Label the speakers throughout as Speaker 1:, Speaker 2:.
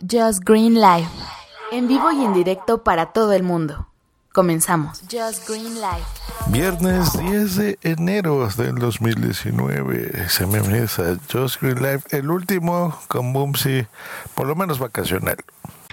Speaker 1: Just Green Life. En vivo y en directo para todo el mundo. Comenzamos. Just Green Life.
Speaker 2: Viernes 10 de enero del 2019. Se me a Just Green Life, el último con Boomsy, por lo menos vacacional.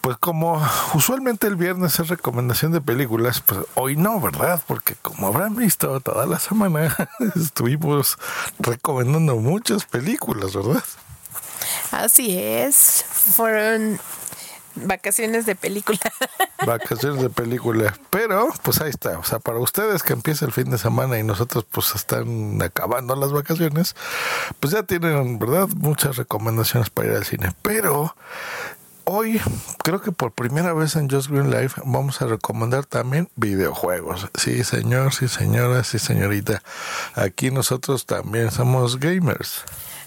Speaker 2: Pues como usualmente el viernes es recomendación de películas, pues hoy no, ¿verdad? Porque como habrán visto, toda la semana estuvimos recomendando muchas películas, ¿verdad?
Speaker 3: Así es, fueron vacaciones de película.
Speaker 2: Vacaciones de película. Pero, pues ahí está. O sea, para ustedes que empieza el fin de semana y nosotros pues están acabando las vacaciones, pues ya tienen, ¿verdad? Muchas recomendaciones para ir al cine. Pero hoy creo que por primera vez en Just Green Life vamos a recomendar también videojuegos. Sí, señor, sí, señora, sí, señorita. Aquí nosotros también somos gamers.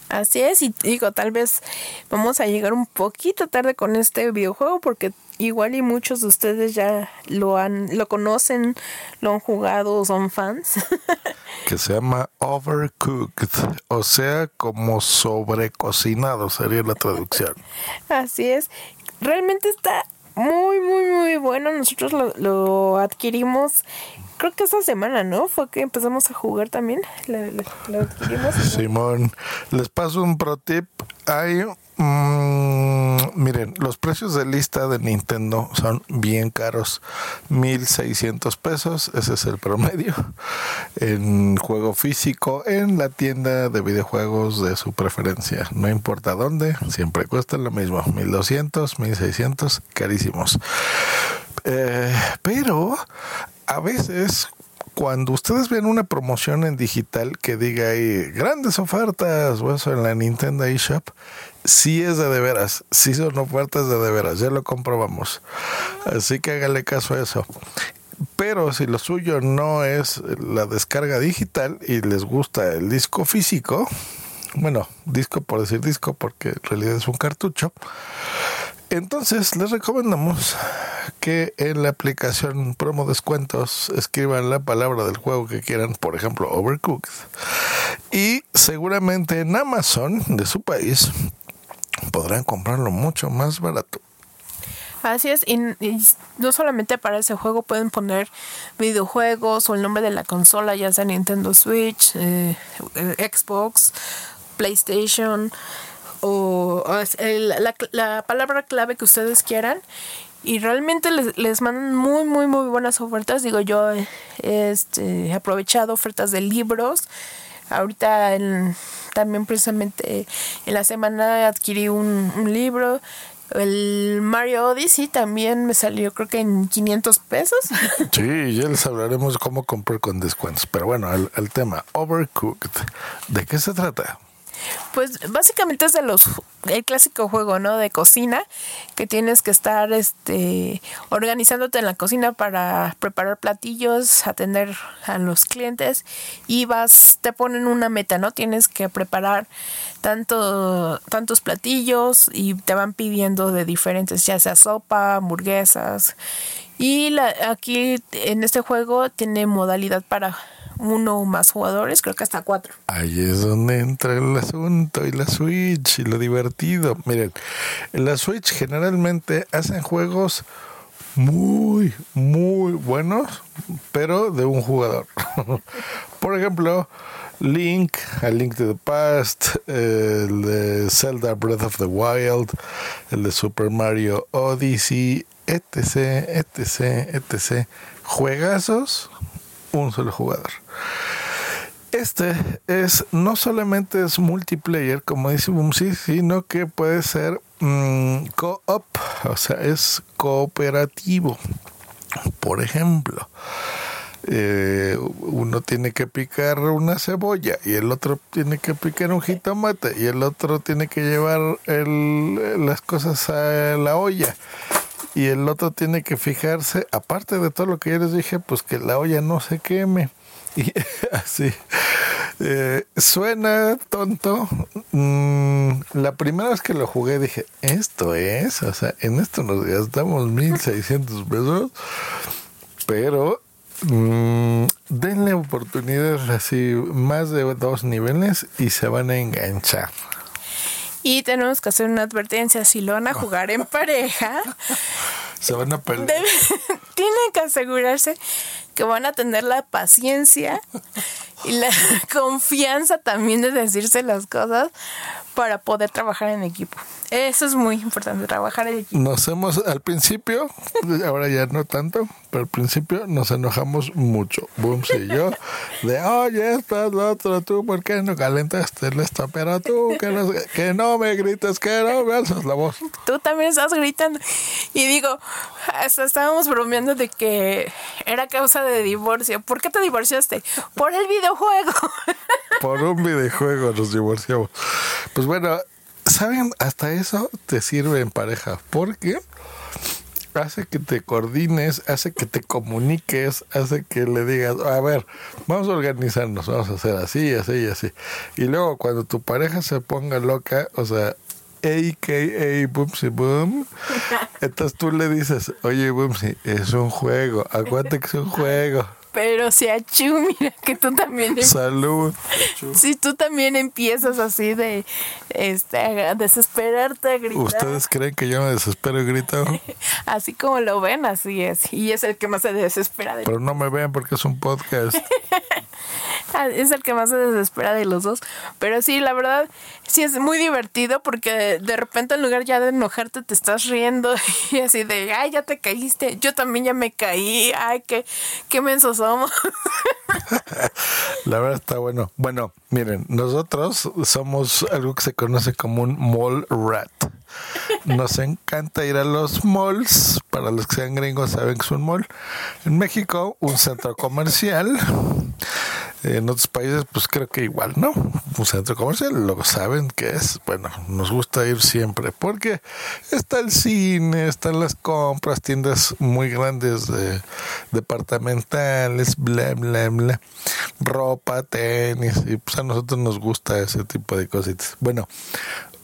Speaker 3: Así es, y digo, tal vez vamos a llegar un poquito tarde con este videojuego porque igual y muchos de ustedes ya lo han lo conocen, lo han jugado, son fans.
Speaker 2: que se llama Overcooked, o sea, como sobrecocinado sería la traducción.
Speaker 3: Así es. Realmente está muy, muy, muy bueno. Nosotros lo, lo adquirimos creo que esta semana, ¿no? Fue que empezamos a jugar también. Adquirimos.
Speaker 2: Simón, les paso un pro tip. Hay Mm, miren, los precios de lista de Nintendo son bien caros. 1600 pesos, ese es el promedio. En juego físico, en la tienda de videojuegos de su preferencia. No importa dónde, siempre cuesta lo mismo. 1200, 1600, carísimos. Eh, pero a veces cuando ustedes ven una promoción en digital que diga ahí grandes ofertas o eso en la Nintendo eShop, sí es de de veras, sí son ofertas de de veras, ya lo comprobamos. Así que hágale caso a eso. Pero si lo suyo no es la descarga digital y les gusta el disco físico, bueno, disco por decir disco porque en realidad es un cartucho, entonces les recomendamos que en la aplicación promo descuentos escriban la palabra del juego que quieran, por ejemplo, Overcooked. Y seguramente en Amazon de su país podrán comprarlo mucho más barato.
Speaker 3: Así es, y, no solamente para ese juego pueden poner videojuegos o el nombre de la consola, ya sea Nintendo Switch, eh, eh, Xbox, PlayStation o, la, palabra clave que ustedes quieran y realmente les, les, mandan muy muy muy buenas ofertas digo yo este, he aprovechado ofertas de libros ahorita también precisamente en la semana adquirí un, libro el Mario Odyssey también me salió creo que en 500 pesos.
Speaker 2: Sí, ya les hablaremos cómo comprar con descuentos. Pero bueno, el tema, Overcooked, ¿de qué se trata?
Speaker 3: Pues básicamente es de los el clásico juego, ¿no? De cocina que tienes que estar este organizándote en la cocina para preparar platillos, atender a los clientes y vas te ponen una meta, ¿no? Tienes que preparar tanto tantos platillos y te van pidiendo de diferentes, ya sea sopa, hamburguesas. Y la, aquí en este juego tiene modalidad para uno o más jugadores, creo que hasta cuatro.
Speaker 2: Ahí es donde entra el asunto y la Switch y lo divertido. Miren, en la Switch generalmente hacen juegos muy, muy buenos, pero de un jugador. Por ejemplo, Link, A Link to the Past, el de Zelda Breath of the Wild, el de Super Mario Odyssey, etc, etc, etc. Juegazos, un solo jugador. Este es no solamente es multiplayer, como dice Bumsy, sino que puede ser mm, co-op, o sea, es cooperativo. Por ejemplo, eh, uno tiene que picar una cebolla y el otro tiene que picar un jitomate y el otro tiene que llevar el, las cosas a la olla y el otro tiene que fijarse, aparte de todo lo que yo les dije, pues que la olla no se queme. Y así. Eh, suena tonto. Mm, la primera vez que lo jugué dije, esto es, o sea, en esto nos gastamos 1600 pesos, pero mm, denle oportunidades así, más de dos niveles y se van a enganchar.
Speaker 3: Y tenemos que hacer una advertencia, si lo van a jugar en pareja,
Speaker 2: se van a pelear.
Speaker 3: tienen que asegurarse que van a tener la paciencia y la confianza también de decirse las cosas para poder trabajar en equipo. Eso es muy importante, trabajar en equipo.
Speaker 2: Nos hemos, al principio, ahora ya no tanto, pero al principio nos enojamos mucho, Booms y yo, de, oye, estás lo otro, tú, ¿por qué no calentaste el esto? Pero tú, que no, que no me grites, que no me alzas la voz.
Speaker 3: Tú también estás gritando. Y digo, hasta estábamos bromeando de que era causa de divorcio. ¿Por qué te divorciaste? Por el videojuego.
Speaker 2: Por un videojuego nos divorciamos. Pues bueno, ¿saben? Hasta eso te sirve en pareja. Porque hace que te coordines, hace que te comuniques, hace que le digas, a ver, vamos a organizarnos, vamos a hacer así, así y así. Y luego cuando tu pareja se ponga loca, o sea, AKA Boomsy Boom, entonces tú le dices, oye Boomsy, es un juego, aguante que es un juego.
Speaker 3: Pero si achú, mira que tú también.
Speaker 2: Em- Salud.
Speaker 3: Si tú también empiezas así de este, a desesperarte a gritar.
Speaker 2: ¿Ustedes creen que yo me desespero y grito?
Speaker 3: así como lo ven, así es. Y es el que más se desespera. De...
Speaker 2: Pero no me vean porque es un podcast.
Speaker 3: Es el que más se desespera de los dos. Pero sí, la verdad, sí es muy divertido porque de repente en lugar ya de enojarte te estás riendo y así de, ay, ya te caíste. Yo también ya me caí. Ay, qué, qué mensos somos.
Speaker 2: La verdad está bueno. Bueno, miren, nosotros somos algo que se conoce como un mall rat. Nos encanta ir a los malls. Para los que sean gringos saben que es un mall. En México, un centro comercial. En otros países, pues creo que igual, ¿no? Un centro comercial, lo saben que es. Bueno, nos gusta ir siempre porque está el cine, están las compras, tiendas muy grandes de departamentales, bla, bla, bla. Ropa, tenis, y pues a nosotros nos gusta ese tipo de cositas. Bueno,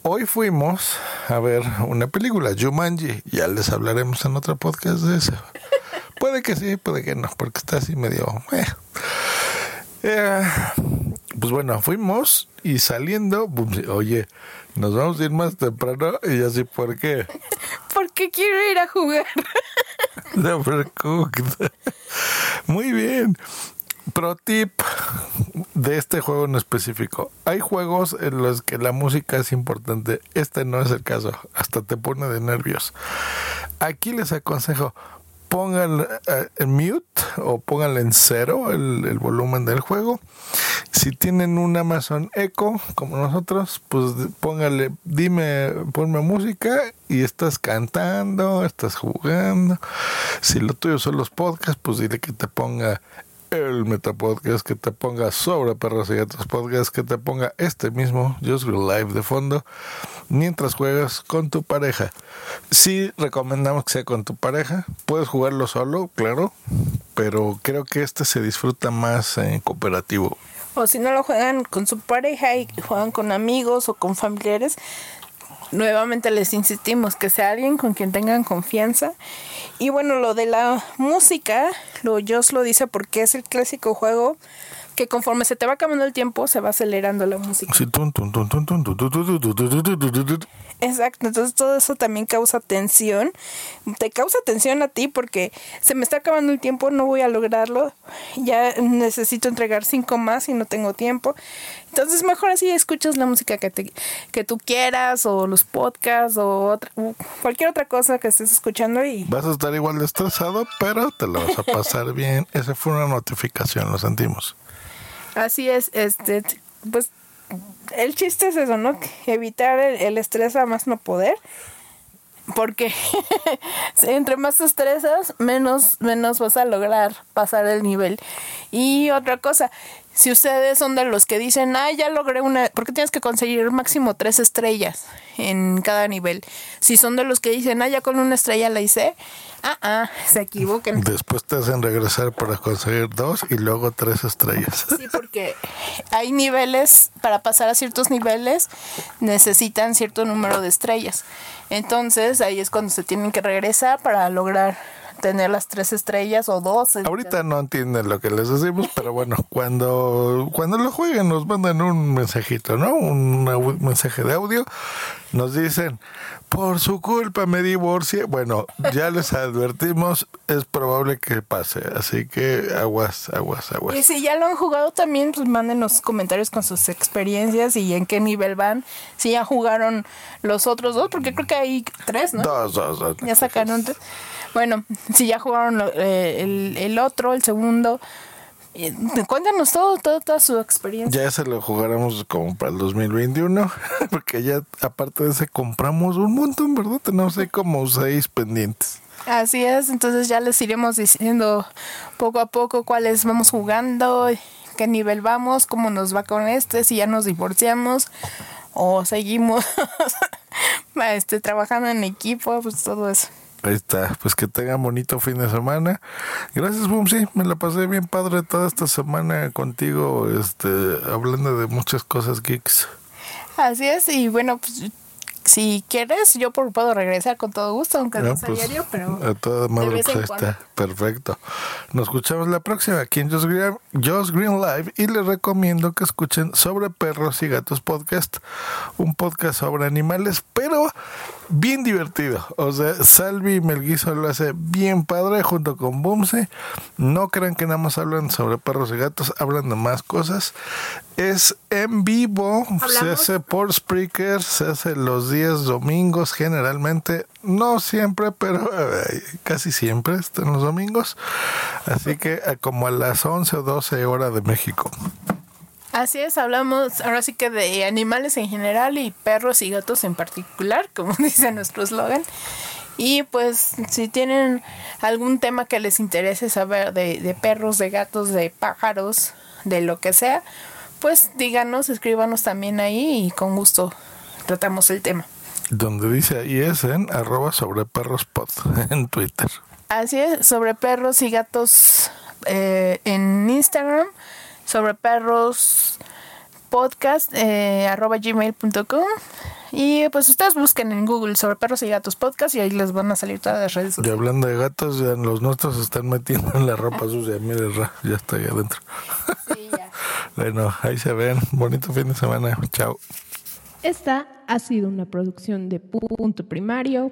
Speaker 2: hoy fuimos a ver una película, Jumanji. Ya les hablaremos en otro podcast de eso. Puede que sí, puede que no, porque está así medio... Eh. Eh, pues bueno, fuimos y saliendo, oye, nos vamos a ir más temprano y así, ¿por qué?
Speaker 3: Porque quiero ir a jugar.
Speaker 2: No, Muy bien. Pro tip de este juego en específico. Hay juegos en los que la música es importante. Este no es el caso. Hasta te pone de nervios. Aquí les aconsejo, pongan en mute o pónganle en cero el, el, volumen del juego. Si tienen un Amazon Echo como nosotros, pues póngale, dime, ponme música y estás cantando, estás jugando. Si lo tuyo son los podcasts, pues dile que te ponga el Metapodcast, que te ponga sobre perros y gatos podcast, que te ponga este mismo Just Live de fondo mientras juegas con tu pareja. Sí recomendamos que sea con tu pareja. Puedes jugarlo solo, claro, pero creo que este se disfruta más en cooperativo.
Speaker 3: O si no lo juegan con su pareja y juegan con amigos o con familiares, nuevamente les insistimos que sea alguien con quien tengan confianza. Y bueno, lo de la música, lo Joss lo dice porque es el clásico juego que conforme se te va acabando el tiempo, se va acelerando la música.
Speaker 2: Sí,
Speaker 3: Exacto, entonces todo eso también causa tensión. Te causa tensión a ti porque se me está acabando el tiempo, no voy a lograrlo. Ya necesito entregar cinco más y no tengo tiempo. Entonces mejor así escuchas la música que, te, que tú quieras o los podcasts o otra, cualquier otra cosa que estés escuchando y...
Speaker 2: Vas a estar igual de estresado, pero te lo vas a pasar bien. Esa fue una notificación, lo sentimos
Speaker 3: así es, este, pues el chiste es eso, ¿no? Evitar el, el estrés a más no poder. Porque entre más te estresas, menos, menos vas a lograr pasar el nivel. Y otra cosa, si ustedes son de los que dicen, ah, ya logré una, porque tienes que conseguir máximo tres estrellas en cada nivel. Si son de los que dicen, ah, ya con una estrella la hice, ah, ah, se equivoquen.
Speaker 2: Después te hacen regresar para conseguir dos y luego tres estrellas.
Speaker 3: Sí, porque hay niveles, para pasar a ciertos niveles, necesitan cierto número de estrellas. Entonces ahí es cuando se tienen que regresar para lograr tener las tres estrellas o dos.
Speaker 2: Ahorita no entienden lo que les decimos, pero bueno, cuando, cuando lo jueguen nos mandan un mensajito, ¿no? Un mensaje de audio. Nos dicen, por su culpa me divorcié. Bueno, ya les advertimos, es probable que pase. Así que aguas, aguas,
Speaker 3: Y
Speaker 2: aguas.
Speaker 3: si ya lo han jugado también, pues mándenos comentarios con sus experiencias y en qué nivel van. Si ya jugaron los otros dos, porque creo que hay tres, ¿no?
Speaker 2: Dos, dos, dos.
Speaker 3: Ya sacaron tres. Bueno, si ya jugaron lo- eh, el, el otro, el segundo, eh, cuéntanos todo, todo, toda su experiencia.
Speaker 2: Ya se lo jugáramos como para el 2021, porque ya aparte de ese compramos un montón, ¿verdad? Tenemos ahí como seis pendientes.
Speaker 3: Así es, entonces ya les iremos diciendo poco a poco cuáles vamos jugando, qué nivel vamos, cómo nos va con este, si ya nos divorciamos o seguimos este, trabajando en equipo, pues todo eso.
Speaker 2: Ahí está, pues que tengan bonito fin de semana. Gracias, Bumsy, me la pasé bien padre toda esta semana contigo, este, hablando de muchas cosas geeks.
Speaker 3: Así es, y bueno, pues si quieres, yo por- puedo regresar con todo gusto, aunque no,
Speaker 2: No,
Speaker 3: sea
Speaker 2: pues,
Speaker 3: diario, pero
Speaker 2: a toda madre, pues está, perfecto. Nos escuchamos la próxima aquí en Just Green, Just Green Live y les recomiendo que escuchen sobre perros y gatos podcast, un podcast sobre animales, pero bien divertido. O sea, Salvi Melguizo lo hace bien padre junto con Bumse. No crean que nada más hablan sobre perros y gatos, hablan de más cosas. Es en vivo, se hace por Spreaker, se hace los días domingos generalmente, no siempre, pero eh, casi siempre están los domingos. Así que eh, como a las 11 o 12 horas de México.
Speaker 3: Así es, hablamos ahora sí que de animales en general y perros y gatos en particular, como dice nuestro eslogan. Y pues si tienen algún tema que les interese saber de, de perros, de gatos, de pájaros, de lo que sea, pues díganos, escríbanos también ahí y con gusto tratamos el tema.
Speaker 2: Donde dice ahí es en arroba sobre perros pod en Twitter.
Speaker 3: Así es, sobre perros y gatos eh, en Instagram, sobre perros podcast eh, arroba gmail.com y pues ustedes busquen en Google sobre perros y gatos podcast y ahí les van a salir todas las redes
Speaker 2: Y hablando de gatos, ya los nuestros se están metiendo en la ropa sucia. Mire, Ra, ya está ahí adentro. Bueno, ahí se ven. Bonito fin de semana. Chao.
Speaker 4: Esta ha sido una producción de punto primario.